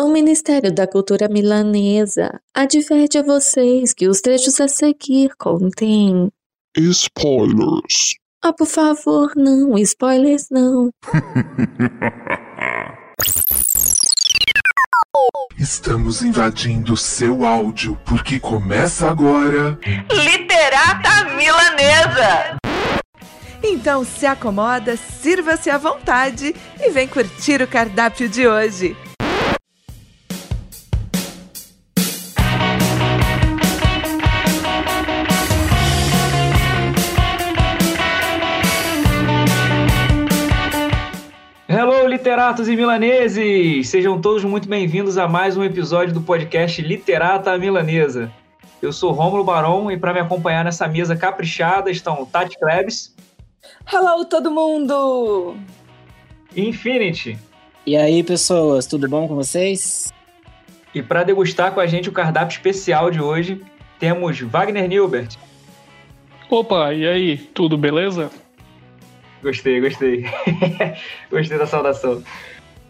O Ministério da Cultura Milanesa adverte a vocês que os trechos a seguir contêm. Spoilers. Ah, por favor, não, spoilers não. Estamos invadindo seu áudio porque começa agora. Literata Milanesa! Então se acomoda, sirva-se à vontade e vem curtir o cardápio de hoje. Literatos e milaneses! Sejam todos muito bem-vindos a mais um episódio do podcast Literata Milanesa. Eu sou Rômulo Barão e para me acompanhar nessa mesa caprichada estão Tati Klebs. Hello, todo mundo! Infinity. E aí, pessoas, tudo bom com vocês? E para degustar com a gente o cardápio especial de hoje, temos Wagner Nilbert. Opa, e aí, tudo beleza? Gostei, gostei. gostei da saudação.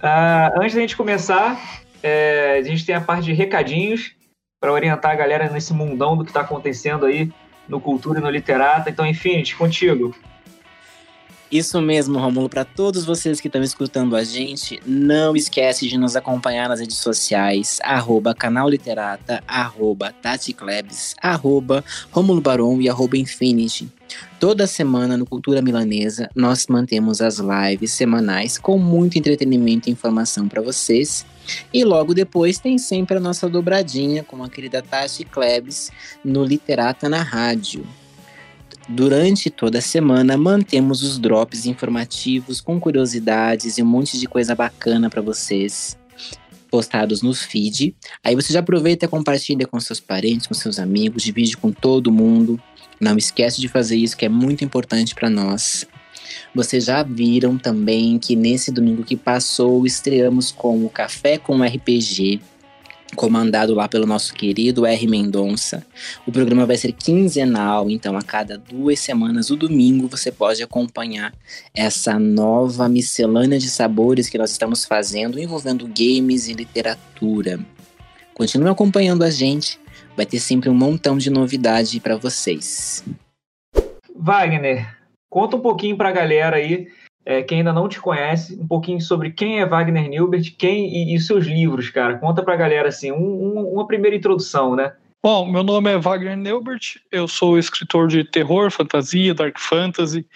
Uh, antes da gente começar, é, a gente tem a parte de recadinhos para orientar a galera nesse mundão do que está acontecendo aí no Cultura e no Literata. Então, Infinity, contigo. Isso mesmo, Romulo. Para todos vocês que estão escutando a gente, não esquece de nos acompanhar nas redes sociais, arroba canal Literata, arroba Tati Klebs, arroba Romulo Baron e arroba Infinity. Toda semana no Cultura Milanesa, nós mantemos as lives semanais com muito entretenimento e informação para vocês. E logo depois tem sempre a nossa dobradinha com a querida Tati Klebs no Literata na Rádio. Durante toda a semana, mantemos os drops informativos com curiosidades e um monte de coisa bacana para vocês postados no feed. Aí você já aproveita e compartilha com seus parentes, com seus amigos, divide com todo mundo. Não esquece de fazer isso que é muito importante para nós. Vocês já viram também que nesse domingo que passou estreamos com o Café com RPG, comandado lá pelo nosso querido R. Mendonça. O programa vai ser quinzenal, então a cada duas semanas, o domingo, você pode acompanhar essa nova miscelânea de sabores que nós estamos fazendo envolvendo games e literatura. Continue acompanhando a gente, vai ter sempre um montão de novidade para vocês. Wagner, conta um pouquinho para a galera aí é, quem ainda não te conhece, um pouquinho sobre quem é Wagner Nilbert, quem e, e seus livros, cara. Conta pra galera assim, um, um, uma primeira introdução, né? Bom, meu nome é Wagner Nilbert, eu sou escritor de terror, fantasia, dark fantasy,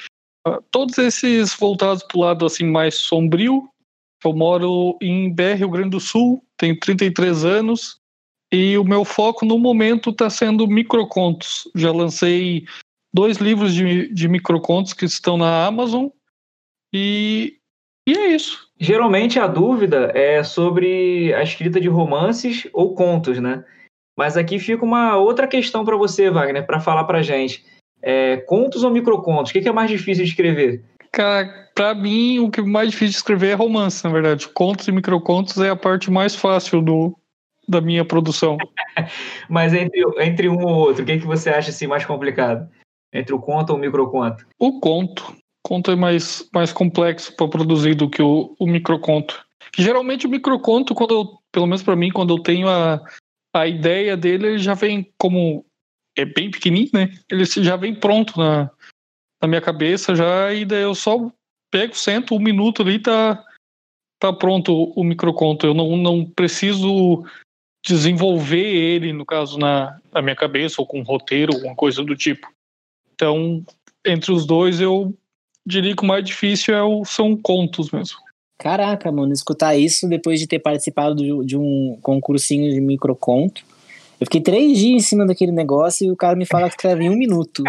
uh, todos esses voltados pro lado assim mais sombrio. Eu moro em BR, Rio Grande do Sul, tenho 33 anos e o meu foco no momento está sendo microcontos. Já lancei dois livros de, de microcontos que estão na Amazon e, e é isso. Geralmente a dúvida é sobre a escrita de romances ou contos, né? Mas aqui fica uma outra questão para você, Wagner, para falar para gente. É, contos ou microcontos? O que é mais difícil de escrever? Cara, para mim, o que é mais difícil de escrever é romance, na verdade. Contos e microcontos é a parte mais fácil do, da minha produção. Mas entre, entre um ou outro, o que, é que você acha assim, mais complicado? Entre o conto ou o microconto? O conto conto é mais, mais complexo para produzir do que o, o microconto. Geralmente o microconto, quando eu, pelo menos para mim, quando eu tenho a, a ideia dele, ele já vem como é bem pequenininho, né? Ele já vem pronto na, na minha cabeça já e daí eu só pego, sento um minuto ali tá tá pronto o microconto. Eu não, não preciso desenvolver ele, no caso, na, na minha cabeça, ou com um roteiro, alguma coisa do tipo. Então, entre os dois, eu diria que o mais difícil é o, são contos mesmo. Caraca, mano, escutar isso depois de ter participado de, um concursinho de microconto. Eu fiquei três dias em cima daquele negócio e o cara me fala que escreve em um minuto.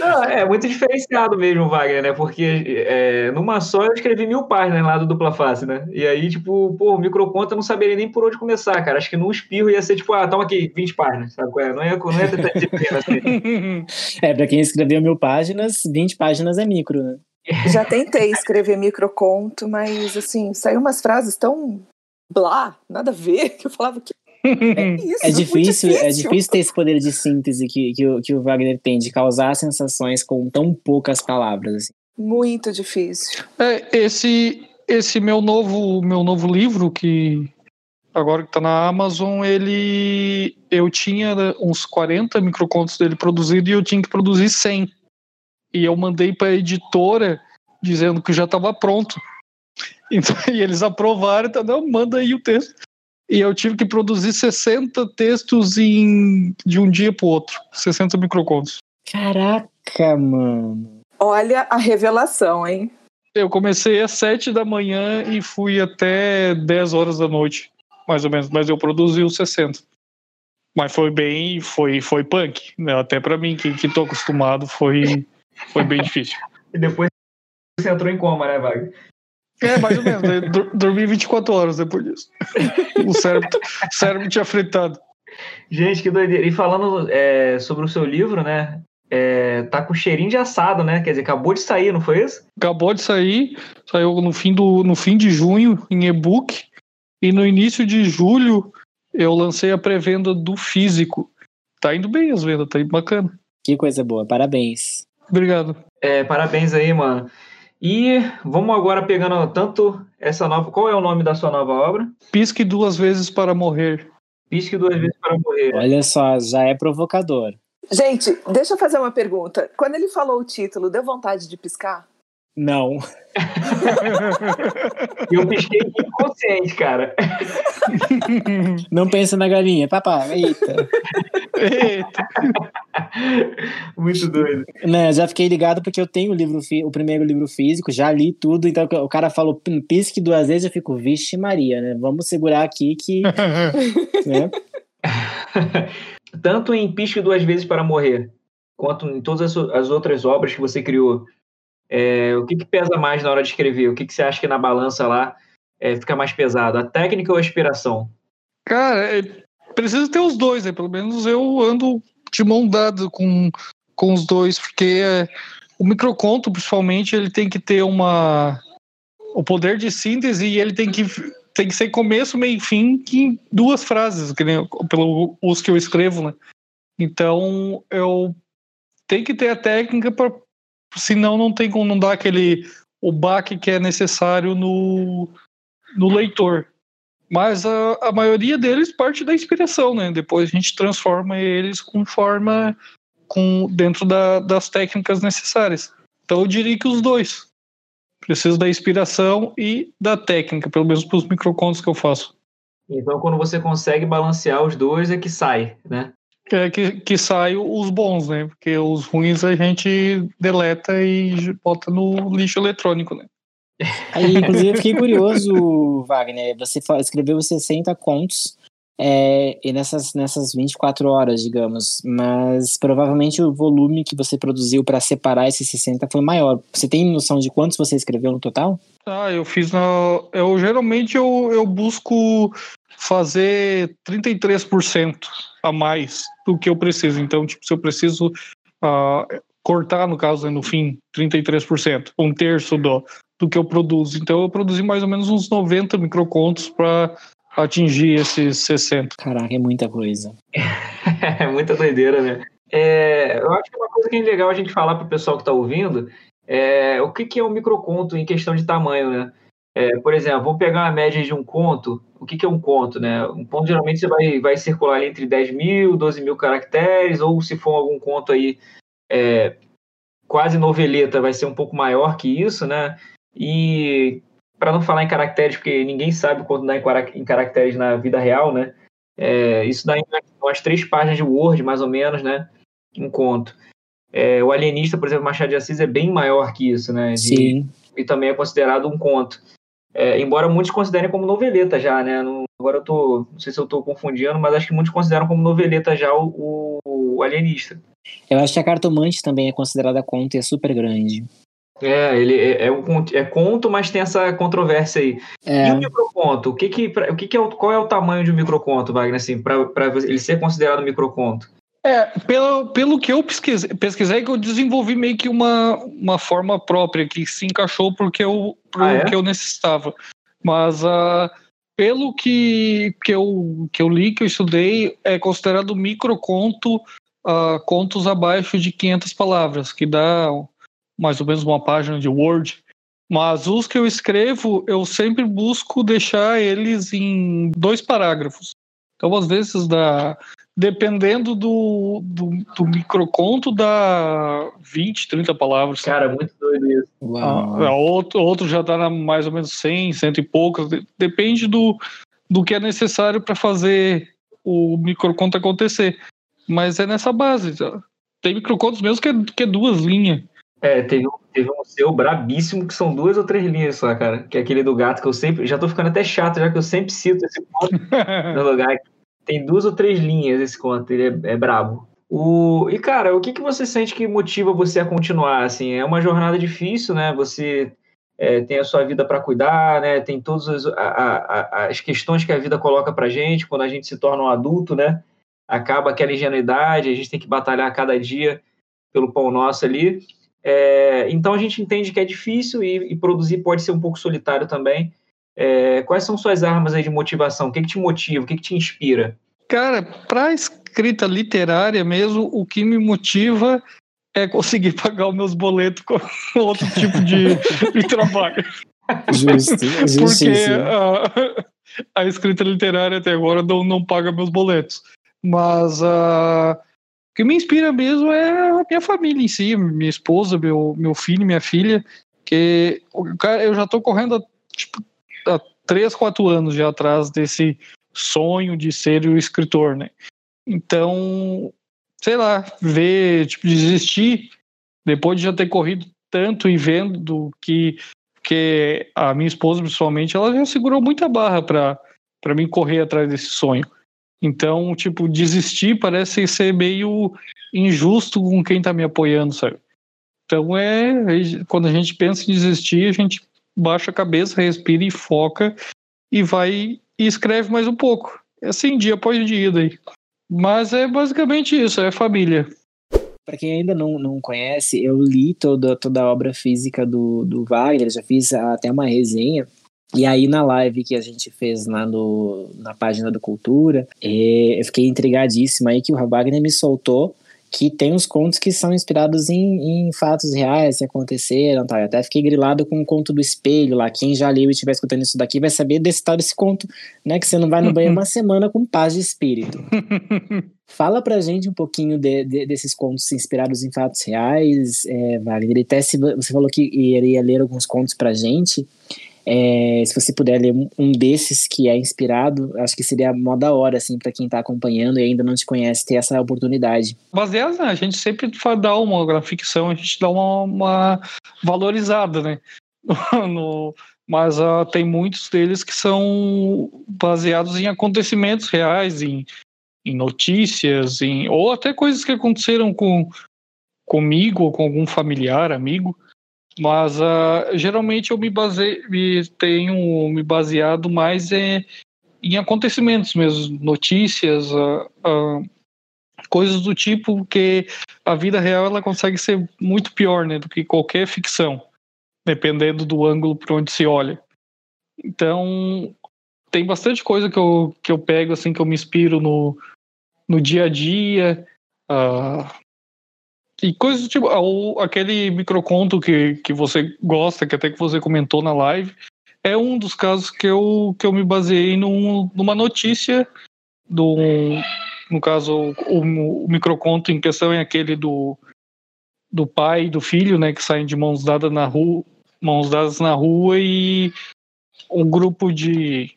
Não, é muito diferenciado mesmo, Wagner, né? Porque é, numa só eu escrevi mil páginas lá do Dupla Face, né? E aí, tipo, pô, o microconto eu não saberia nem por onde começar, cara. Acho que num espirro ia ser tipo, ah, toma aqui, 20 páginas, sabe? É? Não ia, não ia ter disciplina assim. é, pra quem escreveu mil páginas, 20 páginas é micro, né? Já tentei escrever microconto, mas assim, saiu umas frases tão blá, nada a ver, que eu falava que é, isso, é, difícil, é difícil ter esse poder de síntese que, que, o, que o Wagner tem, de causar sensações com tão poucas palavras. Assim. Muito difícil. É, esse, esse meu novo, meu novo livro, que agora que está na Amazon, ele eu tinha uns 40 microcontos dele produzido e eu tinha que produzir 100. E eu mandei para a editora dizendo que já estava pronto. Então, e eles aprovaram, então, não, manda aí o texto. E eu tive que produzir 60 textos em, de um dia para o outro. 60 microcontos. Caraca, mano. Olha a revelação, hein? Eu comecei às 7 da manhã e fui até 10 horas da noite, mais ou menos. Mas eu produzi os 60. Mas foi bem, foi, foi punk. Né? Até para mim, que, que tô acostumado, foi, foi bem difícil. E depois você entrou em coma, né, Wagner? É, mais ou menos. Eu dormi 24 horas depois disso. O cérebro, o cérebro tinha fritado. Gente, que doideira. E falando é, sobre o seu livro, né? é, tá com cheirinho de assado, né? Quer dizer, acabou de sair, não foi isso? Acabou de sair, saiu no fim, do, no fim de junho em e-book. E no início de julho eu lancei a pré-venda do físico. Tá indo bem as vendas, tá indo bacana. Que coisa boa, parabéns. Obrigado. É, parabéns aí, mano. E vamos agora pegando tanto essa nova. Qual é o nome da sua nova obra? Pisque duas vezes para morrer. Pisque duas vezes para morrer. Olha só, já é provocador. Gente, deixa eu fazer uma pergunta. Quando ele falou o título, deu vontade de piscar? Não. Eu pisquei inconsciente, cara. Não pensa na galinha. Papá, eita. Eita. Muito doido. Não, já fiquei ligado porque eu tenho o livro, o primeiro livro físico, já li tudo, então o cara falou "Pim, pisque duas vezes, eu fico, vixe Maria, né? Vamos segurar aqui que, né? Tanto em Pisque Duas Vezes para Morrer, quanto em todas as, as outras obras que você criou, é, o que, que pesa mais na hora de escrever? O que, que você acha que na balança lá é, fica mais pesado? A técnica ou a inspiração? Cara, é, precisa ter os dois, né? Pelo menos eu ando de mão dada com, com os dois, porque é, o microconto, principalmente, ele tem que ter uma o poder de síntese e ele tem que tem que ser começo, meio e fim em duas frases, que nem, pelo os que eu escrevo, né? Então eu tenho que ter a técnica para senão não tem como não dar aquele o baque que é necessário no, no leitor. Mas a, a maioria deles parte da inspiração, né? Depois a gente transforma eles com forma com dentro da, das técnicas necessárias. Então eu diria que os dois. Preciso da inspiração e da técnica, pelo menos para os microcontos que eu faço. Então, quando você consegue balancear os dois, é que sai, né? É que, que saem os bons, né? Porque os ruins a gente deleta e bota no lixo eletrônico, né? Aí, inclusive, eu fiquei curioso, Wagner. Você escreveu 60 contos é, e nessas, nessas 24 horas, digamos. Mas provavelmente o volume que você produziu para separar esses 60 foi maior. Você tem noção de quantos você escreveu no total? Ah, eu fiz na. Eu geralmente eu, eu busco fazer 33% a mais do que eu preciso. Então, tipo, se eu preciso ah, cortar, no caso, né, no fim, 33%, um terço do, do que eu produzo. Então, eu produzi mais ou menos uns 90 microcontos para atingir esses 60. Caraca, é muita coisa. É muita doideira, né? É, eu acho que uma coisa que é legal a gente falar para o pessoal que está ouvindo é o que, que é um microconto em questão de tamanho, né? É, por exemplo, vamos pegar uma média de um conto. O que, que é um conto, né? Um conto geralmente você vai, vai circular ali entre 10 mil, 12 mil caracteres, ou se for algum conto aí é, quase noveleta, vai ser um pouco maior que isso, né? E para não falar em caracteres, porque ninguém sabe quanto dá em cara- em caracteres na vida real, né? É, isso dá em umas três páginas de Word, mais ou menos, né? Um conto. É, o Alienista, por exemplo, Machado de Assis é bem maior que isso, né? De- Sim. E também é considerado um conto. É, embora muitos considerem como noveleta já, né? Não- agora eu tô. Não sei se eu tô confundindo, mas acho que muitos consideram como noveleta já o, o- Alienista. Eu acho que a cartomante também é considerada conto e é super grande. É, ele é, é um conto, é conto, mas tem essa controvérsia aí. É, E o microconto? O que que, o que, que é qual é o tamanho de um microconto, Wagner, assim, para ele ser considerado microconto? É, pelo, pelo que eu pesquisei, pesquisei, que eu desenvolvi meio que uma, uma forma própria que se encaixou porque eu, pro Ah, é? que eu necessitava. Mas ah, pelo que, que, eu, que eu li, que eu estudei, é considerado microconto ah, contos abaixo de 500 palavras, que dá mais ou menos uma página de Word. Mas os que eu escrevo, eu sempre busco deixar eles em dois parágrafos. Então, às vezes, dá, dependendo do, do, do microconto, dá 20, 30 palavras. Cara, muito doido isso. Uau. Ah, outro, outro já está mais ou menos 100, cento e poucas. de- Depende do, do que é necessário para fazer o microconto acontecer. Mas é nessa base. tá? Tem microcontos mesmo que é, que é duas linhas. É, teve, um- teve um seu brabíssimo que são duas ou três linhas só, cara. Que é aquele do gato que eu sempre. Já tô ficando até chato, já que eu sempre cito esse conto no lugar. Tem duas ou três linhas esse conto, ele é, é brabo. O, e, cara, o que, que você sente que motiva você a continuar? Assim, é uma jornada difícil, né? Você é, tem a sua vida para cuidar, né? Tem todas as, as questões que a vida coloca pra gente quando a gente se torna um adulto, né? Acaba aquela ingenuidade, a gente tem que batalhar cada dia pelo pão nosso ali. É, então a gente entende que é difícil e, e produzir pode ser um pouco solitário também. É, quais são suas armas aí de motivação? O que, que te motiva? O que, que te inspira? Cara, para escrita literária mesmo, o que me motiva é conseguir pagar os meus boletos com outro tipo de, de trabalho. Justo, Porque justíssimo. a, a escrita literária até agora não, não paga meus boletos. Mas ah, o que me inspira mesmo é a minha família em si, minha esposa, meu, meu filho, minha filha. Que o cara, eu já tô correndo tipo, há 3, 4 anos já atrás desse sonho de ser o escritor, né? Então, sei lá, ver, tipo, desistir depois de já ter corrido tanto e vendo do que que a minha esposa, principalmente, ela já segurou muita barra para para mim correr atrás desse sonho. Então, tipo, desistir parece ser meio injusto com quem tá me apoiando, sabe? Então é, quando a gente pensa em desistir, a gente baixa a cabeça, respira e foca e vai e escreve mais um pouco. É assim, dia após dia daí. Mas é basicamente isso, é família. Para quem ainda não, não conhece, eu li toda, toda a obra física do, do Wagner, já fiz até uma resenha. E aí, na live que a gente fez lá no, na página do Cultura, eh, eu fiquei intrigadíssima aí que o Wagner me soltou que tem uns contos que são inspirados em, em fatos reais que aconteceram. Tá? Eu até fiquei grilado com o conto do espelho lá. Quem já leu e estiver escutando isso daqui vai saber desse tal desse conto, né? Que você não vai no banheiro uma semana com paz de espírito. Fala pra gente um pouquinho de, de, desses contos inspirados em fatos reais, é, Wagner. Até se você falou que iria ler alguns contos pra gente. É, se você puder ler um desses que é inspirado, acho que seria mó da hora, assim, para quem tá acompanhando e ainda não te conhece, ter essa oportunidade. Baseado, né? A gente sempre dá uma na ficção, a gente dá uma, uma valorizada, né? no, mas uh, tem muitos deles que são baseados em acontecimentos reais, em, em notícias, em, ou até coisas que aconteceram com, comigo ou com algum familiar, amigo. Mas uh, geralmente eu me baseio, me tenho me baseado mais em, em acontecimentos mesmo, notícias, uh, uh, coisas do tipo que a vida real ela consegue ser muito pior, né, do que qualquer ficção, dependendo do ângulo por onde se olha. Então tem bastante coisa que eu, que eu pego assim que eu me inspiro no, no dia a dia. E coisas tipo, ou aquele microconto que, que você gosta, que até que você comentou na live, é um dos casos que eu, que eu me baseei num, numa notícia do. No caso, o, o microconto em questão é aquele do, do pai e do filho, né, que saem de mãos dadas na rua, mãos dadas na rua e um grupo de,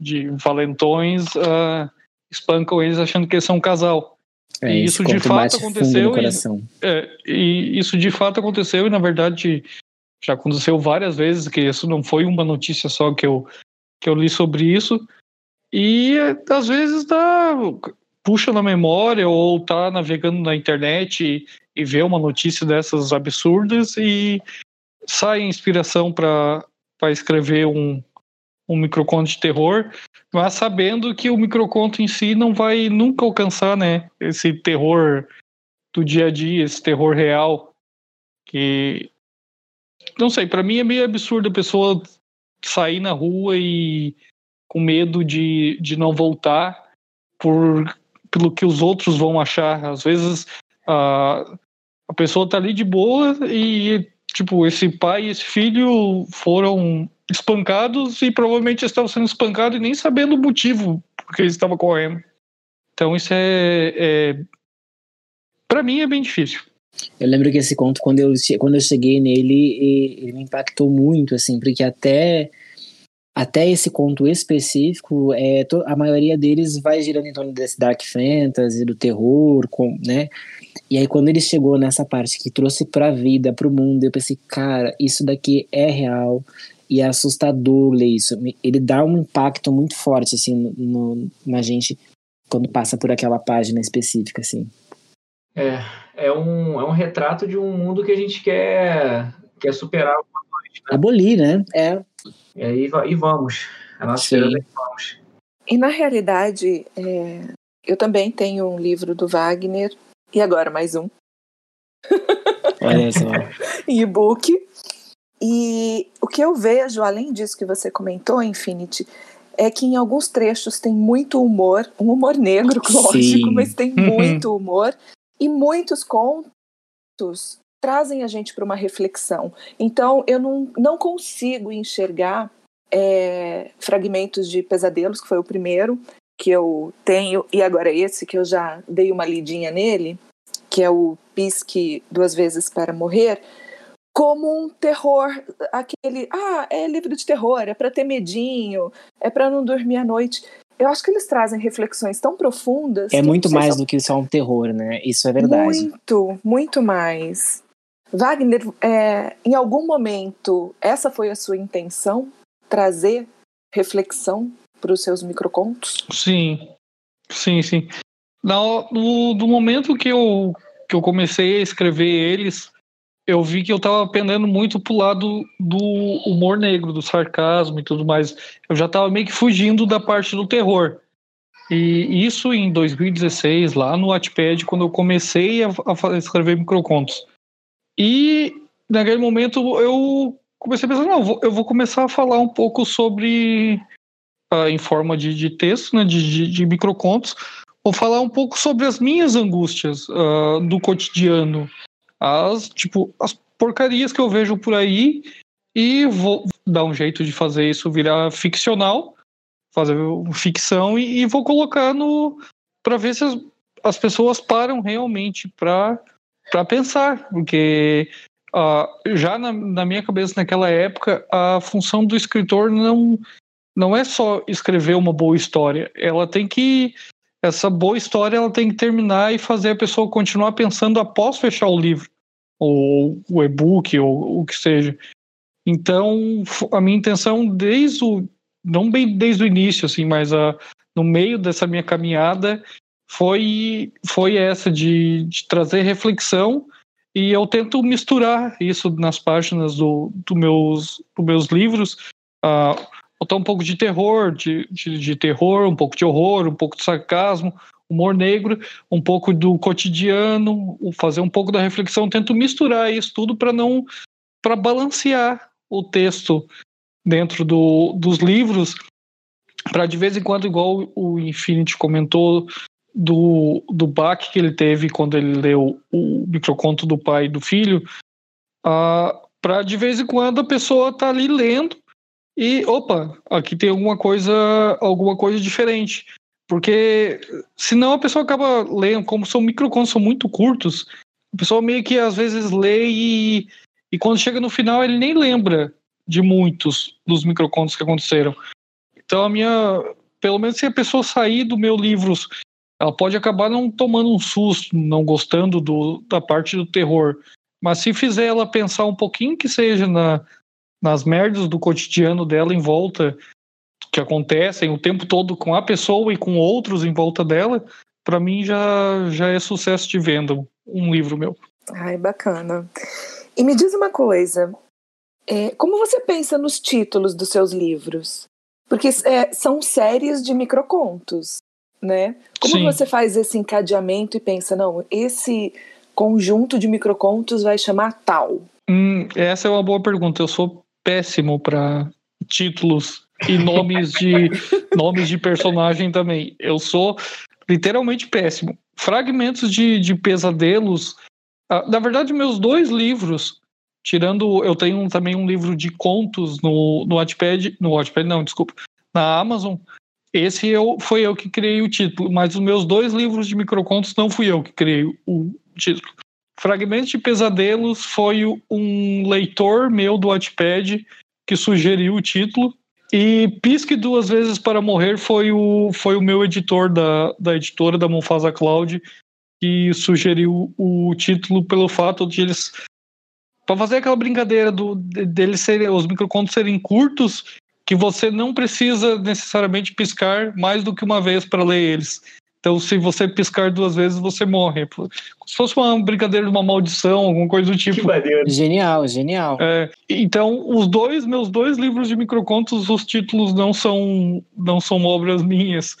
de valentões uh, espancam eles achando que eles são um casal. É, e isso de fato aconteceu. E, é, e isso de fato aconteceu, e na verdade já aconteceu várias vezes, que isso não foi uma notícia só que eu, que eu li sobre isso. E às vezes dá, puxa na memória ou tá navegando na internet e, e vê uma notícia dessas absurdas e sai inspiração para escrever um, um microconto de terror, mas sabendo que o microconto em si não vai nunca alcançar, né, esse terror do dia a dia, esse terror real, que não sei, para mim é meio absurdo a pessoa sair na rua e com medo de, de não voltar por pelo que os outros vão achar. Às vezes a, a pessoa tá ali de boa e tipo, esse pai e esse filho foram espancados e provavelmente estavam sendo espancados e nem sabendo o motivo porque eles estavam correndo. Então isso é, é para mim é bem difícil. Eu lembro que esse conto, quando eu, quando eu cheguei nele, ele me impactou muito, assim, porque até, até esse conto específico, é, a maioria deles vai girando em torno desse dark fantasy, do terror, com, né? E aí quando ele chegou nessa parte que trouxe pra vida, pro mundo, eu pensei, cara, isso daqui é real e é assustador ler isso. Ele dá um impacto muito forte, assim, no, na gente quando passa por aquela página específica, assim. É, é um, é um retrato de um mundo que a gente quer, quer superar alguma coisa. Né? Abolir, né? É. E aí e vamos. A nossa esperança é que vamos. E na realidade, é, eu também tenho um livro do Wagner, e agora mais um. Olha só. e-book. E o que eu vejo, além disso que você comentou, Infinity, é que em alguns trechos tem muito humor, um humor negro, lógico, Sim. mas tem uhum. muito humor. E muitos contos trazem a gente para uma reflexão. Então, eu não, não consigo enxergar é, fragmentos de Pesadelos, que foi o primeiro que eu tenho, e agora esse que eu já dei uma lidinha nele, que é o Pisque Duas Vezes para Morrer, como um terror, aquele, ah, é livro de terror, é para ter medinho, é para não dormir à noite eu acho que eles trazem reflexões tão profundas. É muito mais são... do que só um terror, né? Isso é verdade. Muito, muito mais. Wagner, é, em algum momento, essa foi a sua intenção? Trazer reflexão para os seus microcontos? Sim, sim, sim. No, no, no momento que eu, que eu comecei a escrever eles, eu vi que eu estava pendendo muito pro lado do humor negro, do sarcasmo e tudo mais. Eu já estava meio que fugindo da parte do terror. E isso em 2016, lá no Wattpad, quando eu comecei a, a escrever microcontos. E naquele momento eu comecei a pensar, não, eu vou começar a falar um pouco sobre, uh, em forma de, de texto, né, de, de, de, microcontos, vou falar um pouco sobre as minhas angústias uh, do cotidiano, as, tipo, as porcarias que eu vejo por aí e vou dar um jeito de fazer isso virar ficcional, fazer ficção e, e vou colocar no para ver se as, as pessoas param realmente para para pensar, porque uh, já na, na, minha cabeça naquela época a função do escritor não não é só escrever uma boa história, ela tem que essa boa história ela tem que terminar e fazer a pessoa continuar pensando após fechar o livro, ou o e-book, ou o que seja. Então, a minha intenção desde o. Não bem desde o início, assim, mas a, no meio dessa minha caminhada foi, foi essa de, de trazer reflexão e eu tento misturar isso nas páginas do, do meus, dos meus livros. Uh, botar um pouco de terror, de, de, de, terror, um pouco de horror, um pouco de sarcasmo, humor negro, um pouco do cotidiano, fazer um pouco da reflexão. Tento misturar isso tudo para não para balancear o texto dentro do, dos livros, para de vez em quando, igual o Infinity comentou do, do baque que ele teve quando ele leu o microconto do pai e do filho, uh, para de vez em quando a pessoa tá ali lendo e opa, aqui tem alguma coisa, alguma coisa diferente. Porque senão a pessoa acaba lendo, como são microcontos, são muito curtos, a pessoa meio que às vezes lê e, e quando chega no final ele nem lembra de muitos dos microcontos que aconteceram. Então a minha, pelo menos se a pessoa sair do meu livro, ela pode acabar não tomando um susto, não gostando do, da parte do terror. Mas se fizer ela pensar um pouquinho que seja na, nas merdas do cotidiano dela em volta, que acontecem o tempo todo com a pessoa e com outros em volta dela, para mim já, já é sucesso de venda um livro meu. Ai, bacana. E me diz uma coisa, é, como você pensa nos títulos dos seus livros? Porque é, são séries de microcontos, né? Como Sim. você faz esse encadeamento e pensa, não, esse conjunto de microcontos vai chamar tal? Hum, essa é uma boa pergunta. Eu sou péssimo para títulos e nomes de nomes de personagem também. Eu sou literalmente péssimo. Fragmentos de, de pesadelos. Ah, na verdade, meus dois livros tirando, eu tenho também um livro de contos no, no Wattpad, no Wattpad não, desculpa, na Amazon. Esse eu, foi eu que criei o título, mas os meus dois livros de microcontos não fui eu que criei o título. Fragmentos de Pesadelos foi um leitor meu do Wattpad que sugeriu o título. E Pisque Duas Vezes para Morrer foi o, foi o meu editor da, da editora da Monfasa Cloud que sugeriu o título pelo fato de eles para fazer aquela brincadeira do deles serem os microcontos serem curtos que você não precisa necessariamente piscar mais do que uma vez para ler eles. Então, se você piscar duas vezes, você morre. Se fosse uma brincadeira de uma maldição, alguma coisa do tipo. Genial, genial. É, então, os dois, meus dois livros de microcontos, os títulos não são, não são obras minhas.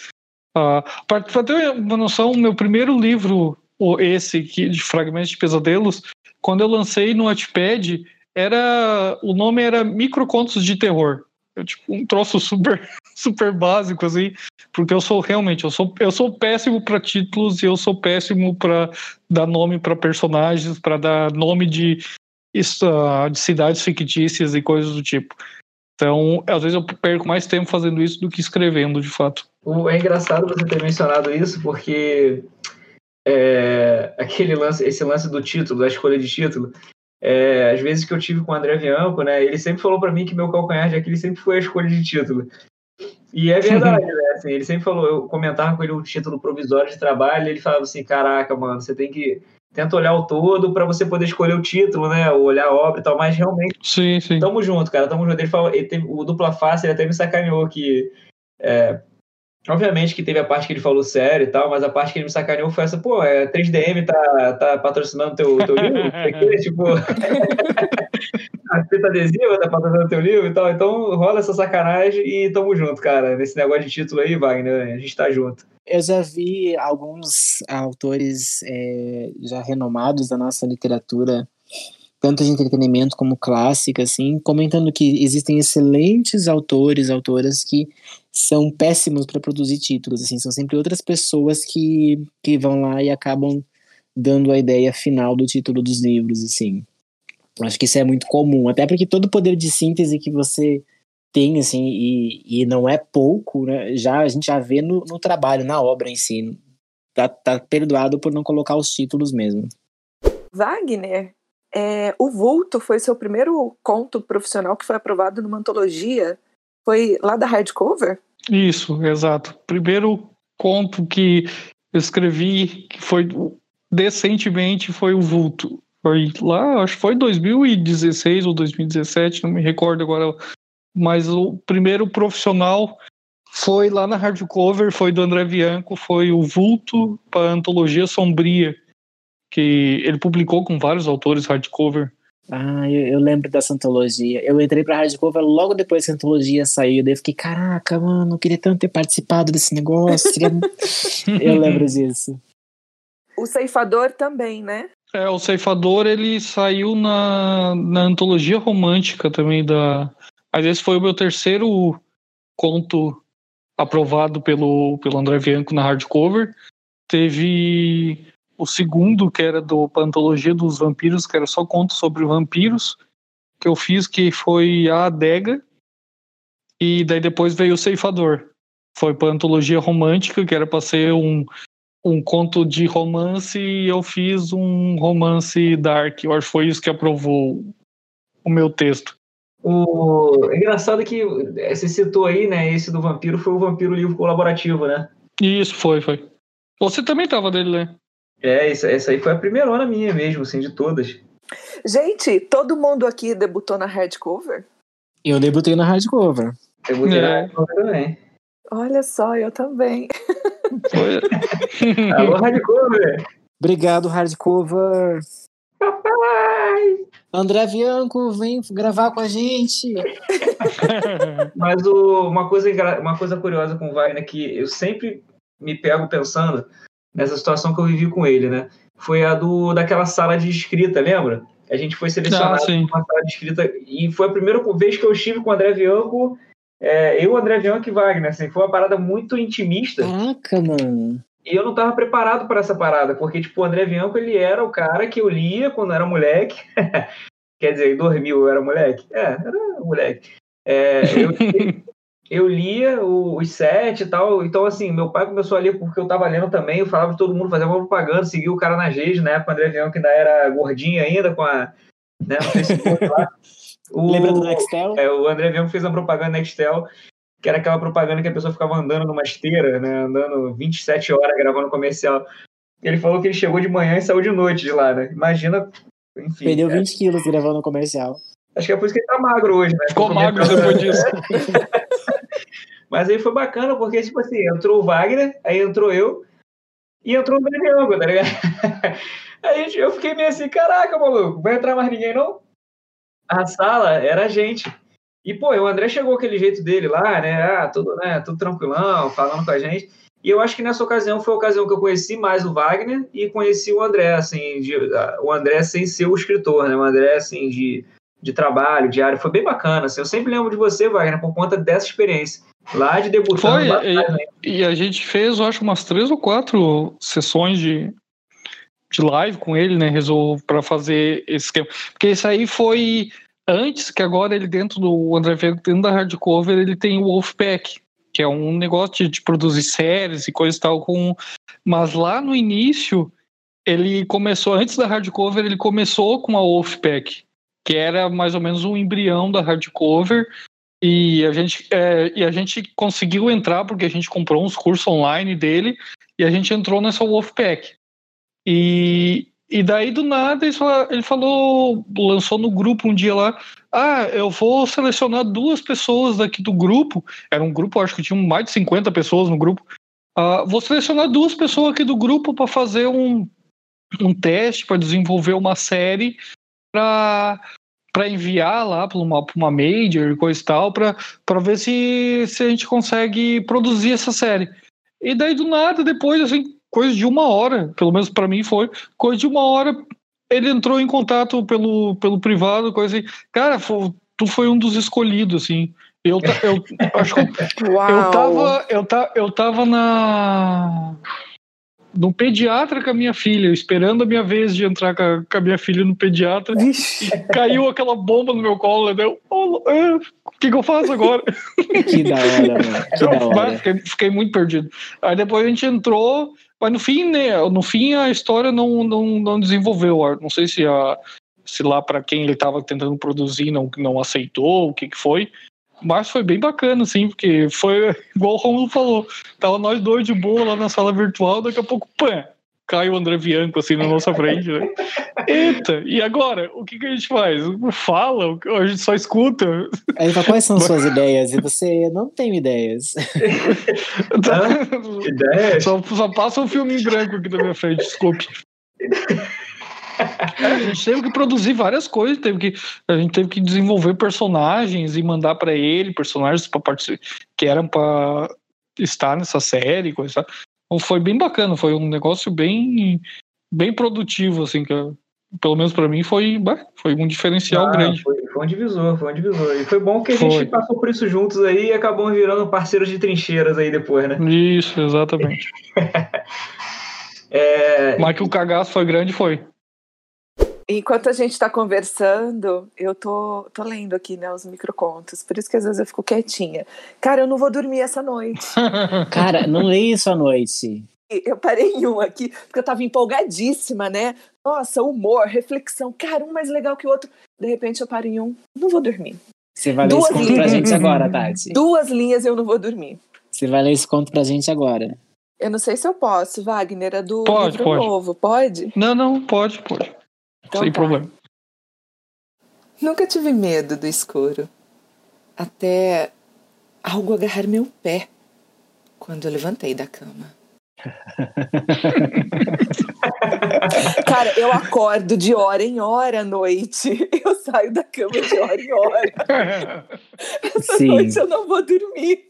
Uh, para ter uma noção, meu primeiro livro, esse aqui, de Fragmentos de Pesadelos, quando eu lancei no Wattpad, era, o nome era Microcontos de Terror. É tipo um troço super, super básico, assim, porque eu sou realmente, eu sou, eu sou péssimo para títulos e eu sou péssimo para dar nome para personagens, para dar nome de, ah, de cidades fictícias e coisas do tipo. Então, às vezes eu perco mais tempo fazendo isso do que escrevendo, de fato. É engraçado você ter mencionado isso, porque é, aquele lance, esse lance do título, da escolha de título, é, às vezes que eu tive com o André Bianco, né, ele sempre falou para mim que meu calcanhar de Aquiles sempre foi a escolha de título. E é verdade, né? Assim, ele sempre falou, eu comentava com ele o título provisório de trabalho, e ele falava assim, caraca, mano, você tem que tenta olhar o todo para você poder escolher o título, né? Ou olhar a obra e tal, mas realmente. Sim, sim. Tamo junto, cara. Tamo junto. Ele falou, ele teve, o dupla face, ele até me sacaneou que. É, Obviamente que teve a parte que ele falou sério e tal, mas a parte que ele me sacaneou foi essa, pô, é 3DM tá, tá patrocinando teu, teu livro? Aqui, tipo, a fita adesiva tá patrocinando teu livro e tal. Então rola essa sacanagem e tamo junto, cara. Nesse negócio de título aí, Wagner, a gente tá junto. Eu já vi alguns autores é, já renomados da nossa literatura tanto de entretenimento como clássica, assim, comentando que existem excelentes autores, autoras que são péssimos para produzir títulos, assim, são sempre outras pessoas que, que vão lá e acabam dando a ideia final do título dos livros, assim. Acho que isso é muito comum, até porque todo o poder de síntese que você tem, assim, e, e não é pouco, né, já, a gente já vê no, no trabalho, na obra em si. Tá, tá perdoado por não colocar os títulos mesmo. Wagner, é, o Vulto foi seu primeiro conto profissional que foi aprovado numa antologia. Foi lá da Hardcover? Isso, exato. Primeiro conto que eu escrevi, que foi decentemente, foi o Vulto. Foi lá, acho que foi 2016 ou 2017, não me recordo agora. Mas o primeiro profissional foi lá na Hardcover, foi do André Bianco, foi o Vulto para a Antologia Sombria que ele publicou com vários autores hardcover. Ah, eu, eu lembro dessa antologia. Eu entrei pra hardcover logo depois que a antologia saiu. Daí eu fiquei, caraca, mano, eu queria tanto ter participado desse negócio. eu lembro disso. O Ceifador também, né? É, o Ceifador ele saiu na, na antologia romântica também da. Mas esse foi o meu terceiro conto aprovado pelo, pelo André Bianco na hardcover. Teve o segundo, que era do Antologia dos Vampiros, que era só conto sobre vampiros, que eu fiz, que foi a adega, e daí depois veio o Ceifador. Foi para Antologia Romântica, que era para ser um, um conto de romance, e eu fiz um romance dark. Eu acho que foi isso que aprovou o meu texto. O engraçado é que você citou aí, né? Esse do vampiro foi o Vampiro Livro Colaborativo, né? Isso, foi, foi. Você também tava dele, né? É, essa, essa aí foi a primeira hora minha mesmo, assim, de todas. Gente, todo mundo aqui debutou na hardcover? Eu debutei na hardcover. Debutei é. na hardcover também. Olha só, eu também. Alô, hardcover! Obrigado, hardcover. Papai! André Bianco, vem gravar com a gente. Mas o, uma, coisa, uma coisa curiosa com o Wagner que eu sempre me pego pensando nessa situação que eu vivi com ele, né? Foi a do daquela sala de escrita, lembra? A gente foi selecionado ah, para uma sala de escrita e foi a primeira vez que eu estive com o André Bianco, é, eu, André Bianco e Wagner, assim, foi uma parada muito intimista. Caraca, mano. E eu não estava preparado para essa parada, porque, tipo, o André Bianco, ele era o cara que eu lia quando era moleque. Quer dizer, dormiu, eu era moleque? É, era moleque. É, eu, eu lia os sete e tal. Então, assim, meu pai começou a ler porque eu tava lendo também. Eu falava de todo mundo, fazia uma propaganda, seguia o cara na Geis, na época o André Vião, que ainda era gordinho ainda, com a. Né, no Facebook lá. O, Lembra do Nextel? É, o André Vião fez uma propaganda Nextel, que era aquela propaganda que a pessoa ficava andando numa esteira, né? Andando 27 horas gravando comercial. Ele falou que ele chegou de manhã e saiu de noite de lá, né? Imagina. Enfim, Perdeu é. 20 quilos gravando comercial. Acho que é por isso que ele tá magro hoje, né? Ficou magro depois disso. Mas aí foi bacana, porque, tipo assim, entrou o Wagner, aí entrou eu, e entrou o Daniel, tá ligado? Aí eu fiquei meio assim, caraca, maluco, vai entrar mais ninguém, não? A sala era a gente. E, pô, o André chegou aquele jeito dele lá, né? Ah, tudo, né, tudo tranquilão, falando com a gente. E eu acho que nessa ocasião foi a ocasião que eu conheci mais o Wagner e conheci o André, assim, de, o André sem ser o escritor, né? O André, assim, de, de trabalho, diário. Foi bem bacana, assim. Eu sempre lembro de você, Wagner, por conta dessa experiência. Lá de debutando. Foi, lá e, né? e a gente fez, eu acho, umas três ou quatro sessões de, de live com ele, né? Resolvo para fazer esse esquema. Porque isso aí foi antes que agora ele dentro do André Veiga, dentro da hardcover, ele tem o Wolfpack, que é um negócio de, de produzir séries e coisa e tal com mas lá no início ele começou antes da hardcover, ele começou com a Wolfpack, que era mais ou menos o embrião da hardcover. E a gente é, e a gente conseguiu entrar porque a gente comprou uns cursos online dele e a gente entrou nessa Wolfpack. E, e daí do nada ele falou, ele falou, lançou no grupo um dia lá, ah, eu vou selecionar duas pessoas daqui do grupo. Era um grupo, acho que tinha mais de 50 pessoas no grupo. Ah, vou selecionar duas pessoas aqui do grupo para fazer um, um teste, para desenvolver uma série para para enviar lá para uma, pra uma major, coisa e tal, para ver se, se a gente consegue produzir essa série. E daí do nada, depois, assim, coisa de uma hora, pelo menos para mim foi, coisa de uma hora, ele entrou em contato pelo, pelo privado, coisa assim, cara, foi, tu foi um dos escolhidos, assim. Eu, eu acho que eu, eu tava, eu, ta, eu tava na no pediatra com a minha filha, esperando a minha vez de entrar com a, com a minha filha no pediatra. Vixe. Caiu aquela bomba no meu colo, né? oh, é, o que, que eu faço agora? Que da hora, mano. Que da Eu, vai, hora. fiquei, fiquei muito perdido. Aí depois a gente entrou, mas no fim, né? No fim a história não, não, não desenvolveu. Não sei se, a, se lá para quem ele estava tentando produzir não, não aceitou, o que, que foi. Mas foi bem bacana, assim, porque foi igual o Romulo falou. Tava nós dois de boa lá na sala virtual, daqui a pouco, pã, cai o André Bianco assim na nossa frente, né? Eita, e agora? O que, que a gente faz? Fala? A gente só escuta? Aí ele fala, quais são suas ideias? E você "Eu não tenho ideias. Ideia? Só, só passa um filme em branco aqui na minha frente, desculpe. É, a gente teve que produzir várias coisas, teve que, a gente teve que desenvolver personagens e mandar pra ele personagens para participar, que eram para estar nessa série, coisa. Então foi bem bacana, foi um negócio bem bem produtivo assim, que eu- pelo menos pra mim foi, foi um diferencial Ah, grande. Foi, foi um divisor, foi um divisor. E foi bom que a gente Foi. passou por isso juntos aí e acabamos virando parceiros de trincheiras aí depois, né? Isso, exatamente. É, Mas que o cagaço foi grande, foi. Enquanto a gente está conversando, eu tô, tô lendo aqui, né, os microcontos. Por isso que às vezes eu fico quietinha. Cara, eu não vou dormir essa noite. Cara, não leia isso à noite. Eu parei em um aqui, porque eu tava empolgadíssima, né? Nossa, humor, reflexão. Cara, um mais legal que o outro. De repente eu paro em um, não vou dormir. Você vai ler Duas esse conto pra linhas. gente agora, Tati. Duas linhas eu não vou dormir. Você vai ler esse conto pra gente agora. Eu não sei se eu posso, Wagner, é do Pode, livro pode. novo. Pode? Não, não, pode, pode. Então Sem tá. problema. Nunca tive medo do escuro. Até algo agarrar meu pé quando eu levantei da cama. Cara, eu acordo de hora em hora à noite. Eu saio da cama de hora em hora. Essa Sim. noite eu não vou dormir.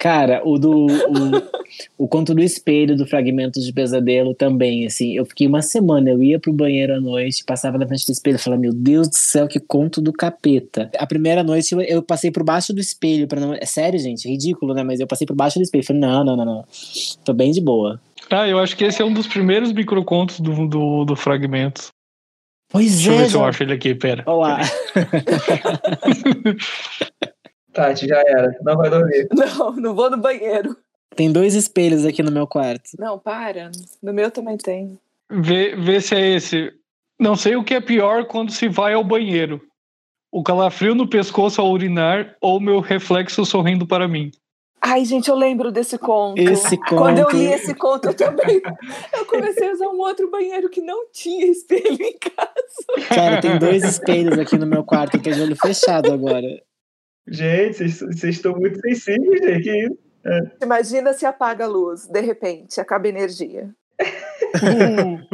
Cara, o do. O, o conto do espelho do Fragmentos de Pesadelo também, assim. Eu fiquei uma semana, eu ia pro banheiro à noite, passava na frente do espelho e falava, meu Deus do céu, que conto do capeta. A primeira noite eu, eu passei por baixo do espelho, para não. É sério, gente, ridículo, né? Mas eu passei por baixo do espelho. Falei, não, não, não, não. Tô bem de boa. Ah, eu acho que esse é um dos primeiros microcontos do, do, do Fragmentos. Pois Deixa eu é, ver se eu já- acho ele aqui, pera. Olá. Tati, já era. Não vai dormir. Não, não vou no banheiro. Tem dois espelhos aqui no meu quarto. Não, para. No meu também tem. Vê, vê se é esse. Não sei o que é pior quando se vai ao banheiro. O calafrio no pescoço ao urinar ou meu reflexo sorrindo para mim. Ai, gente, eu lembro desse conto. Esse Quando eu conto- li esse conto, eu também. Eu comecei a usar um outro banheiro que não tinha espelho em casa. Cara, tem dois espelhos aqui no meu quarto. Eu tô de olho fechado agora. Gente, vocês estão muito sensíveis, gente. Que isso? Imagina se apaga a luz, de repente, acaba a energia.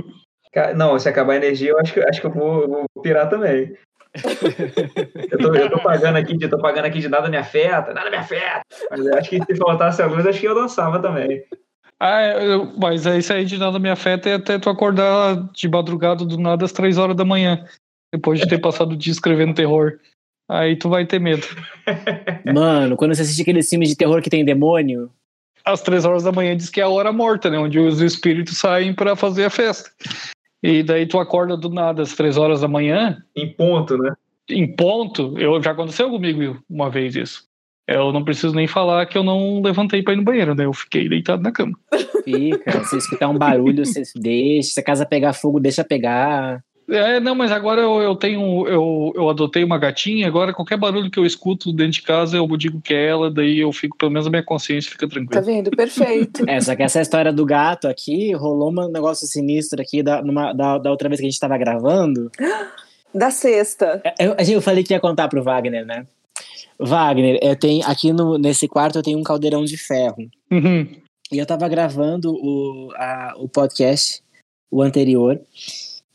Não, se acabar a energia, eu acho que, acho que eu vou, eu vou pirar também. Eu tô, eu tô pagando aqui, de- tô pagando aqui de nada me afeta, nada me afeta. Mas eu acho que se faltasse a luz, acho que eu dançava também. Ah, é, eu- mas é isso aí de nada me afeta é até tu acordar de madrugada do nada às três horas da manhã. Depois de ter passado o dia escrevendo terror. Aí tu vai ter medo. Mano, quando você assiste aqueles filmes de terror que tem demônio, Às três horas da manhã diz que é a hora morta, né? Onde os espíritos saem pra fazer a festa. E daí tu acorda do nada às três horas da manhã, Em ponto, né? em ponto. Eu, já aconteceu comigo uma vez isso. Eu não preciso nem falar que eu não levantei pra ir no banheiro, né? Eu fiquei deitado na cama. fica. Se escutar um barulho, você deixa. Se a casa pegar fogo, deixa pegar. É, não, mas agora eu, eu tenho. Eu, eu adotei uma gatinha, agora qualquer barulho que eu escuto dentro de casa, eu digo que é ela, daí eu fico, pelo menos a minha consciência fica Tá tranquila. vendo? Perfeito. É, só que essa história do gato aqui, rolou um negócio sinistro aqui da, numa- da, da outra vez que a gente tava gravando. Da sexta. Eu, eu falei que ia contar pro Wagner, né? Wagner, eu tenho, aqui no, nesse quarto eu tenho um caldeirão de ferro. Uhum. E eu tava gravando o, a- o podcast, o anterior.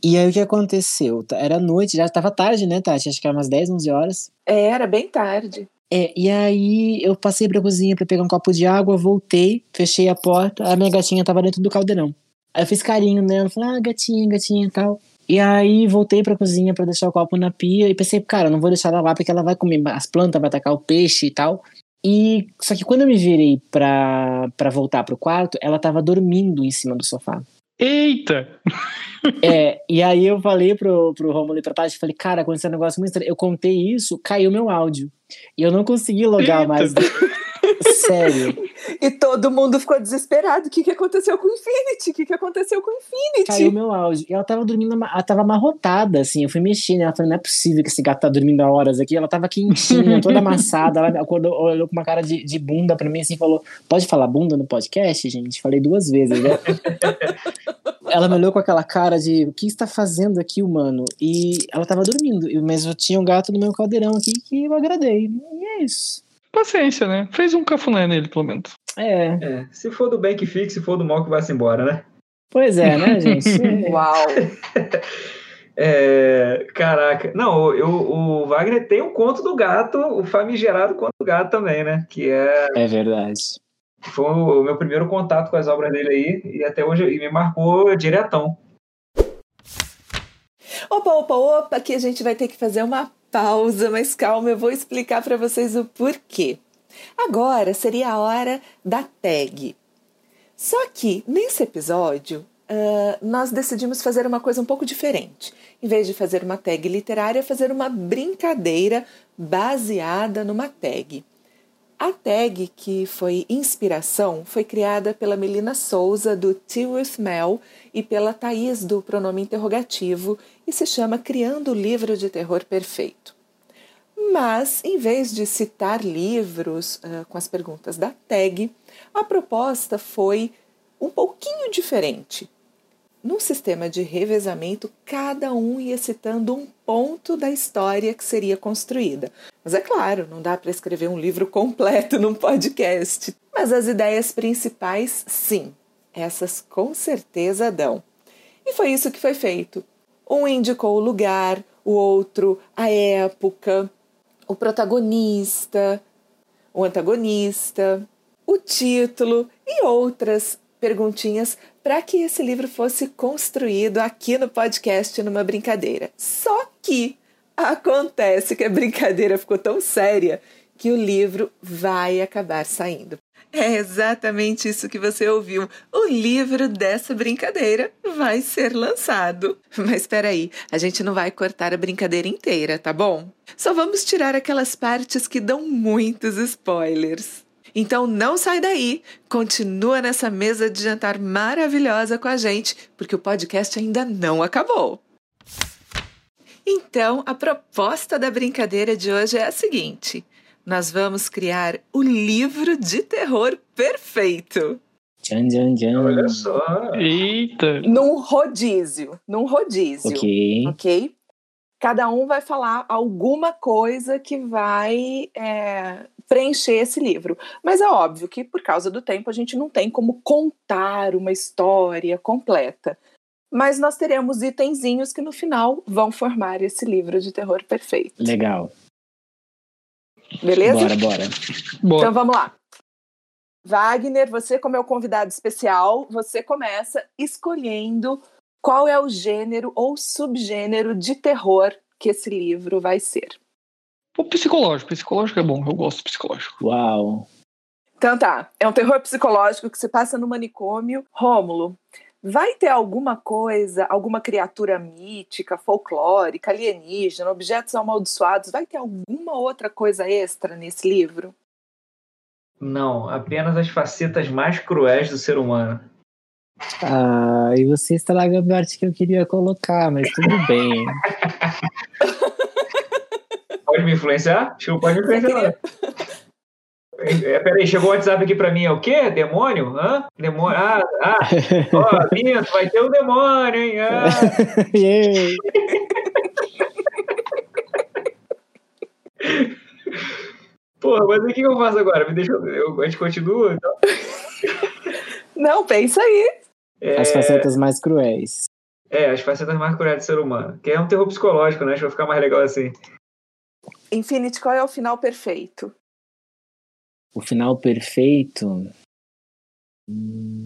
E aí o que aconteceu? Era noite, já tava tarde, né, Tati? Acho que era umas 10, 11 horas. É, Era bem tarde. É, e aí eu passei pra cozinha pra pegar um copo de água, voltei, fechei a porta, a minha gatinha tava dentro do caldeirão. Aí eu fiz carinho nela, falei, ah, gatinha, gatinha e tal. E aí voltei pra cozinha pra deixar o copo na pia e pensei, cara, não vou deixar ela lá porque ela vai comer as plantas, vai atacar o peixe e tal. E só que quando eu me virei pra, pra voltar pro quarto, ela tava dormindo em cima do sofá. Eita! É, e aí eu falei pro, pro Romulo e pra Tati, falei, cara, aconteceu um negócio muito estranho. Eu contei isso, caiu meu áudio. E eu não consegui logar Eita. mais. Sério. E todo mundo ficou desesperado. O que, que aconteceu com o Infinity? O que, que aconteceu com o Infinity? Caiu meu áudio. E ela tava dormindo, ela tava amarrotada, assim. Eu fui mexer nela, falei, não é possível que esse gato tá dormindo há horas aqui. Ela tava quentinha, toda amassada. Ela acordou, olhou com uma cara de, de bunda pra mim, assim, falou: Pode falar bunda no podcast, gente? Falei duas vezes, né? ela me olhou com aquela cara de: O que está fazendo aqui, humano? E ela tava dormindo, mas eu tinha um gato no meu caldeirão aqui que eu agradei. E é isso. Paciência, né? Fez um cafuné nele, pelo menos. É, É, se for do bem que fique, se for do mal que vá-se embora, né? pois é, né, gente? Uau! É, caraca. Não, eu, o Wagner tem um conto do gato, o famigerado conto do gato também, né? Que é, É verdade. foi o meu primeiro contato com as obras dele aí, e até hoje e me marcou diretão. Opa, opa, opa, que a gente vai ter que fazer uma pausa, mas calma, eu vou explicar para vocês o porquê. Agora seria a hora da tag. Só que nesse episódio ah, nós decidimos fazer uma coisa um pouco diferente. Em vez de fazer uma tag literária, fazer uma brincadeira baseada numa tag. A tag que foi inspiração foi criada pela Melina Souza, do Tea with Mel, e pela Thaís, do pronome interrogativo, e se chama Criando o Livro de Terror Perfeito. Mas, em vez de citar livros ah, com as perguntas da tag, a proposta foi um pouquinho diferente. Num sistema de revezamento, cada um ia citando um ponto da história que seria construída. Mas é claro, não dá para escrever um livro completo num podcast. Mas as ideias principais, sim, essas com certeza dão. E foi isso que foi feito. Um indicou o lugar, o outro a época, o protagonista, o antagonista, o título e outras perguntinhas para que esse livro fosse construído aqui no podcast numa brincadeira. Só que acontece que a brincadeira ficou tão séria que o livro vai acabar saindo. É exatamente isso que você ouviu. O livro dessa brincadeira vai ser lançado. Mas espera aí, a gente não vai cortar a brincadeira inteira, tá bom? Só vamos tirar aquelas partes que dão muitos spoilers. Então não sai daí, continua nessa mesa de jantar maravilhosa com a gente, porque o podcast ainda não acabou. Então, a proposta da brincadeira de hoje é a seguinte: nós vamos criar o livro de terror perfeito. Tchan, tchan, tchan. Olha só. Eita. Num rodízio. Num rodízio. Ok. Ok? Cada um vai falar alguma coisa que vai é, preencher esse livro. Mas é óbvio que, por causa do tempo, a gente não tem como contar uma história completa. Mas nós teremos itenzinhos que no final vão formar esse livro de terror perfeito. Legal. Beleza? Bora, bora. Bora. Então vamos lá. Wagner, você, como é o convidado especial, você começa escolhendo qual é o gênero ou subgênero de terror que esse livro vai ser. O psicológico. Psicológico é bom. Eu gosto de psicológico. Uau. Então tá, é um terror psicológico que se passa no manicômio. Rômulo, vai ter alguma coisa, alguma criatura mítica, folclórica, alienígena, objetos amaldiçoados? Vai ter alguma outra coisa extra nesse livro? Não, apenas as facetas mais cruéis do ser humano. Ah, e você estraga a parte que eu queria colocar, mas tudo bem. Pode me influenciar? Acho que pode me influenciar. É, peraí, chegou o WhatsApp aqui pra mim, é o quê? Demônio? Hã? Demônio? Ah, ah, ó, Pinto, vai ter um demônio, hein? Ah. Porra, mas o que eu faço agora? Me deixa, eu, a gente continua? Então? Não, pensa aí. É, As facetas mais cruéis. é, as facetas mais cruéis do ser humano. Que é um terror psicológico, né? Acho que vai ficar mais legal assim. Infinity, qual é o final perfeito? O final perfeito. Hum,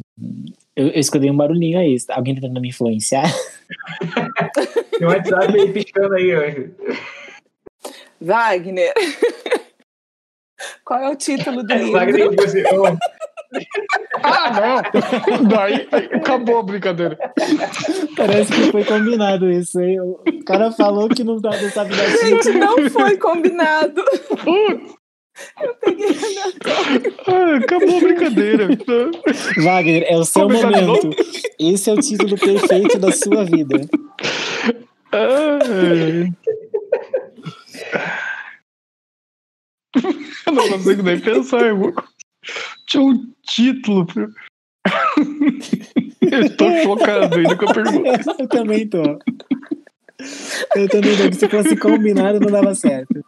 Eu, eu escutei um barulhinho aí. Alguém tá tentando me influenciar? Tem um WhatsApp aí piscando aí, ó. Wagner. qual é o título do livro? Wagner, ô, Ah, não! Daí acabou a brincadeira. Parece que foi combinado isso, hein? O cara falou que não, não sabe dar Gente, não foi combinado. Putz, Eu peguei ah, acabou a brincadeira. Wagner, é o seu Começar momento. Esse é o título perfeito da sua vida. Ai. Eu não consigo nem pensar, irmão. Tinha um título. Eu tô chocado ainda com a pergunta. Eu também tô. Eu também tô. que Se fosse combinado, não dava certo.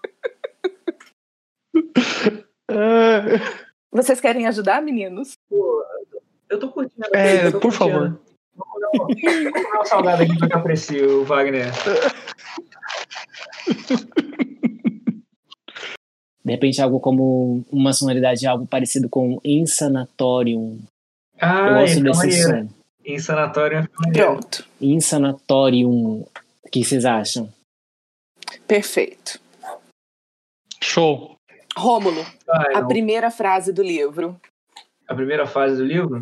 Vocês querem ajudar, meninos? eu tô curtindo. É, eu tô por curtindo. favor. Vamos comer uma- vamos comer uma salgada aqui pra que eu o Wagner. De repente, algo como uma sonoridade, algo parecido com Insanatorium. Eu Ah, gosto então desse som. Em sanatório. é. Pronto. Insanatorium. O que vocês acham? Perfeito. show. Rômulo, Vai, a primeira frase do livro. A primeira fase do livro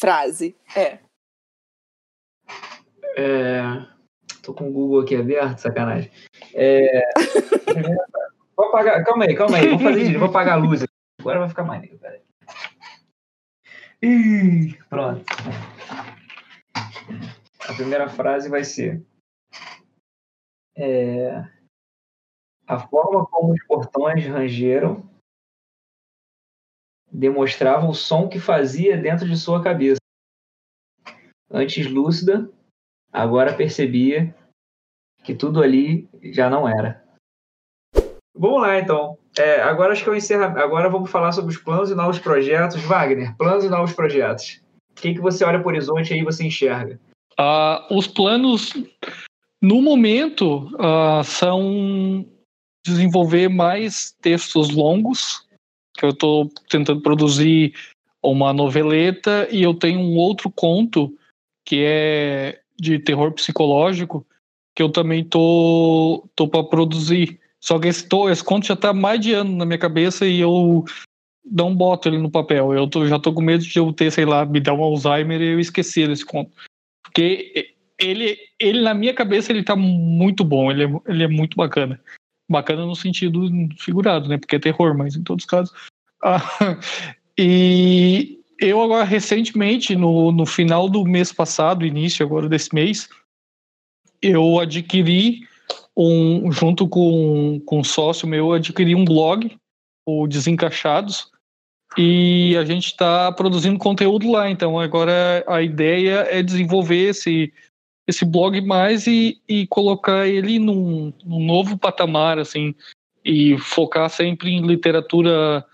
Frase. É. é. Tô com o Google aqui aberto, sacanagem. É. Vou apagar. Calma aí, calma aí. Vou fazer isso. Vou apagar a luz aqui. Agora vai ficar maneiro, peraí. Ih, pronto. A primeira frase vai ser. É, a forma como os portões rangeram demonstrava o som que fazia dentro de sua cabeça. Antes lúcida, agora percebia que tudo ali já não era. Vamos lá, então. É, agora acho que eu encerro. Agora vamos falar sobre os planos e novos projetos. Wagner, planos e novos projetos. O que, que você olha para o horizonte aí e você enxerga? Ah, os planos, no momento, ah, são desenvolver mais textos longos, que eu estou tentando produzir uma noveleta, e eu tenho um outro conto que é de terror psicológico, que eu também tô, tô para produzir. Só que esse, tô, esse conto já está mais de ano na minha cabeça e eu não boto ele no papel. Eu tô, já tô com medo de eu ter, sei lá, me dar um Alzheimer e eu esquecer esse conto. Porque ele, ele na minha cabeça, ele tá muito bom, ele é, ele é muito bacana. Bacana no sentido figurado, né? Porque é terror, mas em todos os casos. Ah, e eu agora, recentemente, no, no final do mês passado, início agora desse mês, eu adquiri um, junto com, com um sócio meu, adquiri um blog, o Desencaixados, e a gente está produzindo conteúdo lá. Então agora a ideia é desenvolver esse, esse blog mais e, e colocar ele num, num novo patamar, assim, e focar sempre em literatura,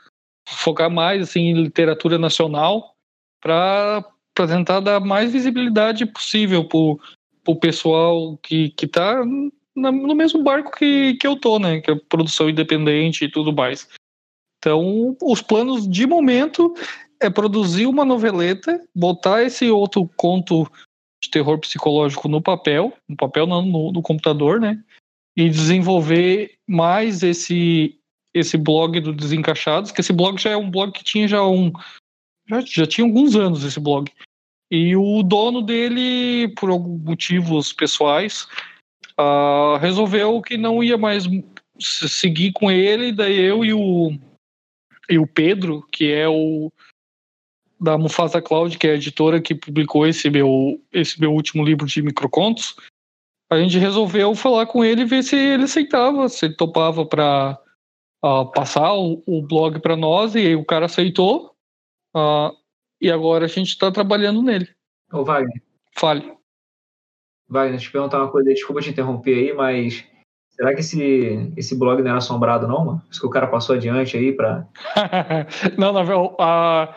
focar mais assim, em literatura nacional para tentar dar mais visibilidade possível para o pessoal que está no mesmo barco que, que eu tô, né? Que é produção independente e tudo mais. Então, os planos de momento é produzir uma noveleta, botar esse outro conto de terror psicológico no papel, no papel não, no, no computador, né? E desenvolver mais esse esse blog do Desencaixados, que esse blog já é um blog que tinha já um já, já tinha alguns anos esse blog. E o dono dele, por motivos pessoais, uh, resolveu que não ia mais seguir com ele, daí eu e o e o Pedro, que é o da Mufasa Cloud, que é a editora que publicou esse meu, esse meu último livro de microcontos, a gente resolveu falar com ele e ver se ele aceitava, se ele topava para uh, ah, passar o, o blog para nós, e aí o cara aceitou, uh, e agora a gente está trabalhando nele. Ô Wagner. Fale. Wagner, deixa eu te perguntar uma coisa, desculpa te interromper aí, mas Será que esse, esse blog não era assombrado, não, mano? Isso que o cara passou adiante aí pra. não, na, a,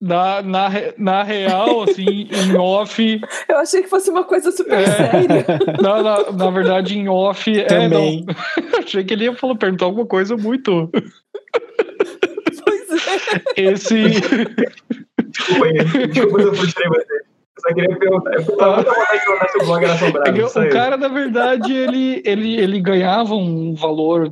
na, na, na real, assim, em off. Eu achei que fosse uma coisa super é, séria. Na, na, na, verdade, em off. Também. É, não. achei que ele ia falar, perguntar alguma coisa muito. Pois é. Esse. Desculpa aí, desculpa eu frustrei você só queria perguntar. Eu tava muito vontade de perguntar se o blog era assombrado. É o cara, na verdade, ele, ele, ele ganhava um valor,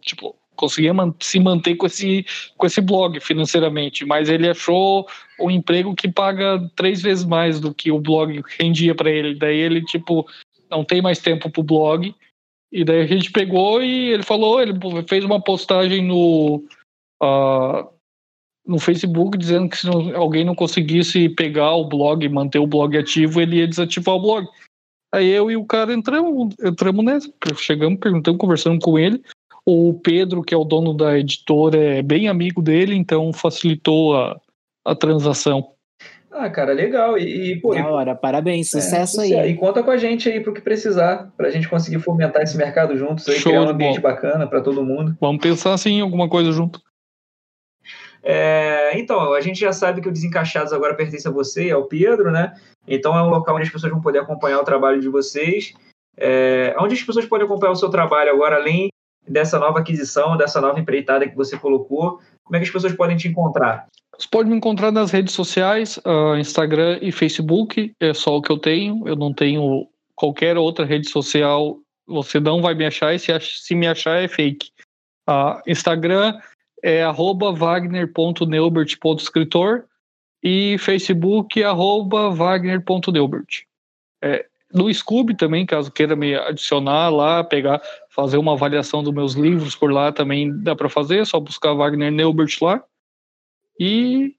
tipo, conseguia man se manter com esse, com esse blog financeiramente, mas ele achou um emprego que paga três vezes mais do que o blog rendia para ele. Daí ele, tipo, não tem mais tempo pro blog. E daí a gente pegou e ele falou, ele fez uma postagem no. Uh, no Facebook dizendo que se não, alguém não conseguisse pegar o blog, manter o blog ativo, ele ia desativar o blog. Aí eu e o cara entramos, entramos nessa, chegamos, perguntamos, conversando com ele. O Pedro, que é o dono da editora, é bem amigo dele, então facilitou a, a transação. Ah, cara, legal. E, pô, da hora, parabéns, é, sucesso é, aí. E conta com a gente aí pro que precisar, pra gente conseguir fomentar esse mercado juntos aí, Show criar um ambiente bom. bacana para todo mundo. Vamos pensar assim em alguma coisa junto. É, então, a gente já sabe que o Desencaixados agora pertence a você e ao Pedro, né? Então é um local onde as pessoas vão poder acompanhar o trabalho de vocês. É, onde as pessoas podem acompanhar o seu trabalho agora, além dessa nova aquisição, dessa nova empreitada que você colocou? Como é que as pessoas podem te encontrar? Você pode me encontrar nas redes sociais, uh, Instagram e Facebook, é só o que eu tenho. Eu não tenho qualquer outra rede social. Você não vai me achar e se, se me achar é fake. Uh, Instagram é wagner.neubert.escritor e Facebook arroba wagner.neubert. É, no Scoob também, caso queira me adicionar lá, pegar, fazer uma avaliação dos meus livros por lá também dá para fazer, é só buscar Wagner Neubert lá. E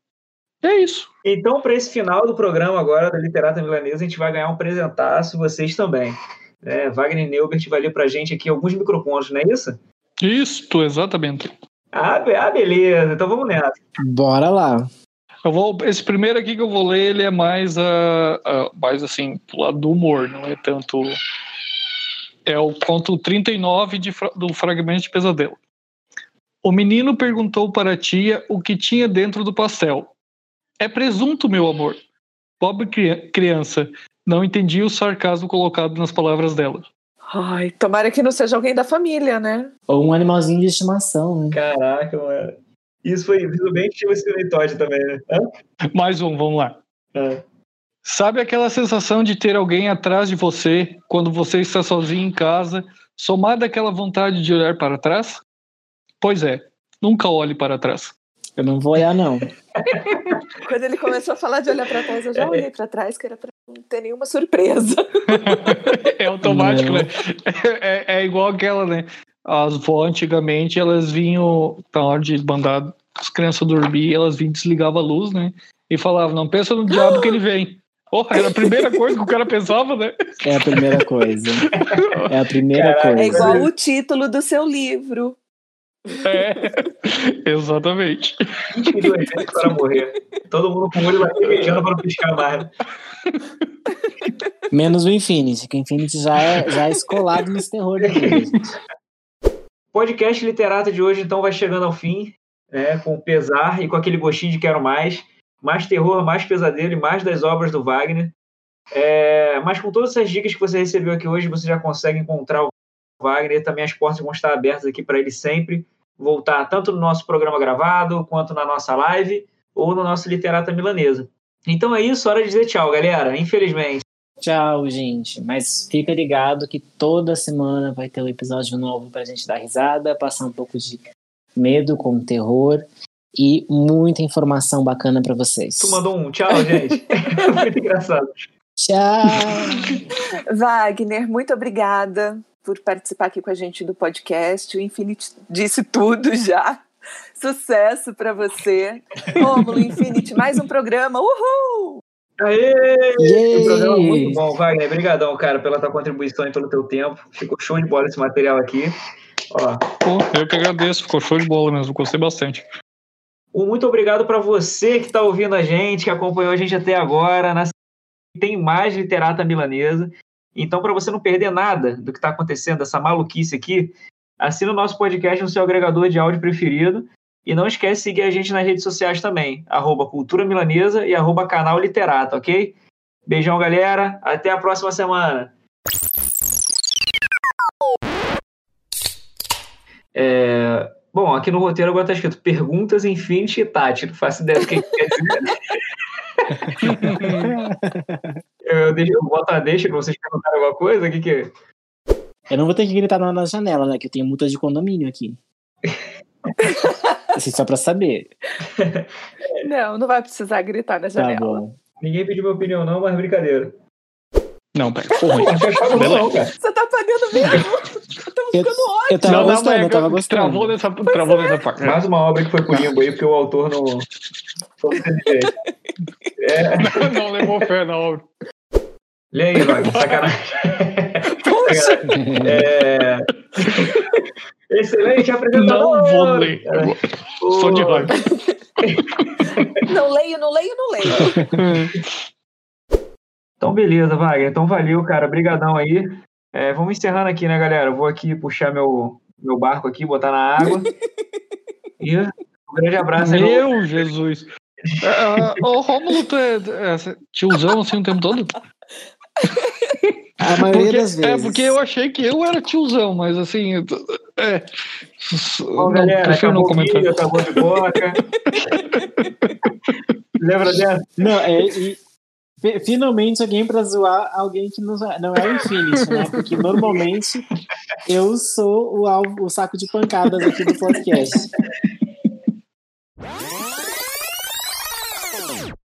é isso. Então, para esse final do programa agora da Literata Milanesa, a gente vai ganhar um presentaço, vocês também. É, Wagner Neubert vai ler para a gente aqui alguns micropontos, não é isso? Isso, exatamente. Ah, ah, beleza. Então vamos nessa. Bora lá. Eu vou, esse primeiro aqui que eu vou ler, ele é mais, uh, uh, mais assim, pro lado do humor, não é tanto. É o conto 39 de, do Fragmento de Pesadelo. O menino perguntou para a tia o que tinha dentro do pastel. É presunto, meu amor. Pobre criança, não entendi o sarcasmo colocado nas palavras dela. Ai, tomara que não seja alguém da família, né? Ou um animalzinho de estimação, né? Caraca, mano. Isso foi estilo Steve Todd também, né? Hã? Mais um, vamos lá. É. Sabe aquela sensação de ter alguém atrás de você quando você está sozinho em casa, somada àquela vontade de olhar para trás? Pois é, nunca olhe para trás. Eu não vou olhar, não. Quando ele começou a falar de olhar pra trás, eu já olhei pra trás, que era pra não ter nenhuma surpresa. É automático, né? É, é igual aquela, né? As vó antigamente, elas vinham, na hora de mandar as crianças dormir, elas vinham desligavam a luz, né? E falavam, não pensa no diabo que ele vem. Porra, era a primeira coisa que o cara pensava, né? É a primeira coisa. É a primeira Caraca, coisa. É igual o título do seu livro. É, exatamente. 22 vezes para morrer. Todo mundo com o olho lacrimejando para não piscar mais. Menos o Infinity, que o Infinity já é, já é escolado nesse terror da vida, gente. Podcast Literata de hoje, então, vai chegando ao fim, né, com pesar e com aquele gostinho de quero mais. Mais terror, mais pesadelo e mais das obras do Wagner. É, mas com todas essas dicas que você recebeu aqui hoje, você já consegue encontrar o Wagner. Também as portas vão estar abertas aqui para ele sempre voltar, tanto no nosso programa gravado, quanto na nossa live, ou no nosso Literata Milanesa. Então é isso, hora de dizer tchau, galera. Infelizmente. Tchau, gente. Mas fica ligado que toda semana vai ter um episódio novo pra gente dar risada, passar um pouco de medo com terror e muita informação bacana pra vocês. Tu mandou um tchau, gente. Muito engraçado. Tchau! Wagner, muito obrigada por participar aqui com a gente do podcast. O Infinity disse tudo já. Sucesso para você. Rômulo Infinity, mais um programa. Uhul! Aê! Yay! Um programa muito bom, Wagner. Obrigadão, cara, pela tua contribuição e pelo teu tempo. Ficou show de bola esse material aqui. Ó, Pô, eu que agradeço, ficou show de bola mesmo, gostei bastante. Um muito obrigado para você que está ouvindo a gente, que acompanhou a gente até agora. Na... Tem mais Literata Milanesa. Então, para você não perder nada do que está acontecendo, essa maluquice aqui, assina o nosso podcast no seu agregador de áudio preferido. E não esquece de seguir a gente nas redes sociais também, arroba Cultura Milanesa e arroba Canal Literata, ok? Beijão, galera. Até a próxima semana. É, Bom, aqui no roteiro agora tá escrito Perguntas Infinity e Tati. Não faço ideia do que, que quer dizer. eu, deixo, eu boto a deixa pra vocês perguntarem alguma coisa. O que que é? Eu não vou ter que gritar na, janela, né? Que eu tenho multa de condomínio aqui. assim, só pra saber. Não, não vai precisar gritar na Tá janela. bom. Ninguém pediu minha opinião, não, mas brincadeira. Não, pera, ruim. Não não, cara. Você tá pagando mesmo? Eu Eu, ficando ótimo. eu tava Não, não, gostando, mas eu tava Travou gostando. nessa, travou nessa parte. Mais uma obra que foi pro limbo aí, porque o autor não. É, Não levou fé na obra. lê aí, Wagner, sacanagem. Sacanagem. É... Excelente apresentador! Não vou ler. Ô, Sou de raiva. Não leio, não leio, não leio. Então, beleza, Wagner. Então, valeu, cara. Brigadão aí. É, vamos encerrando aqui, né, galera? Eu vou aqui puxar meu, meu barco aqui, botar na água. e um grande abraço aí. Meu Jesus. Ah, Ô, Rômulo, tu é, é tiozão assim o tempo todo? A maioria Porque- das vezes. É, porque eu achei que eu era tiozão, mas assim. É. Bom, Não, galera, prefiro não comentar. acabou de boca. Lembra dessa? Não, é, e fi- finalmente alguém pra zoar alguém que não, não é o Infinity, né? Porque normalmente eu sou o, alvo, o saco de pancadas aqui do podcast.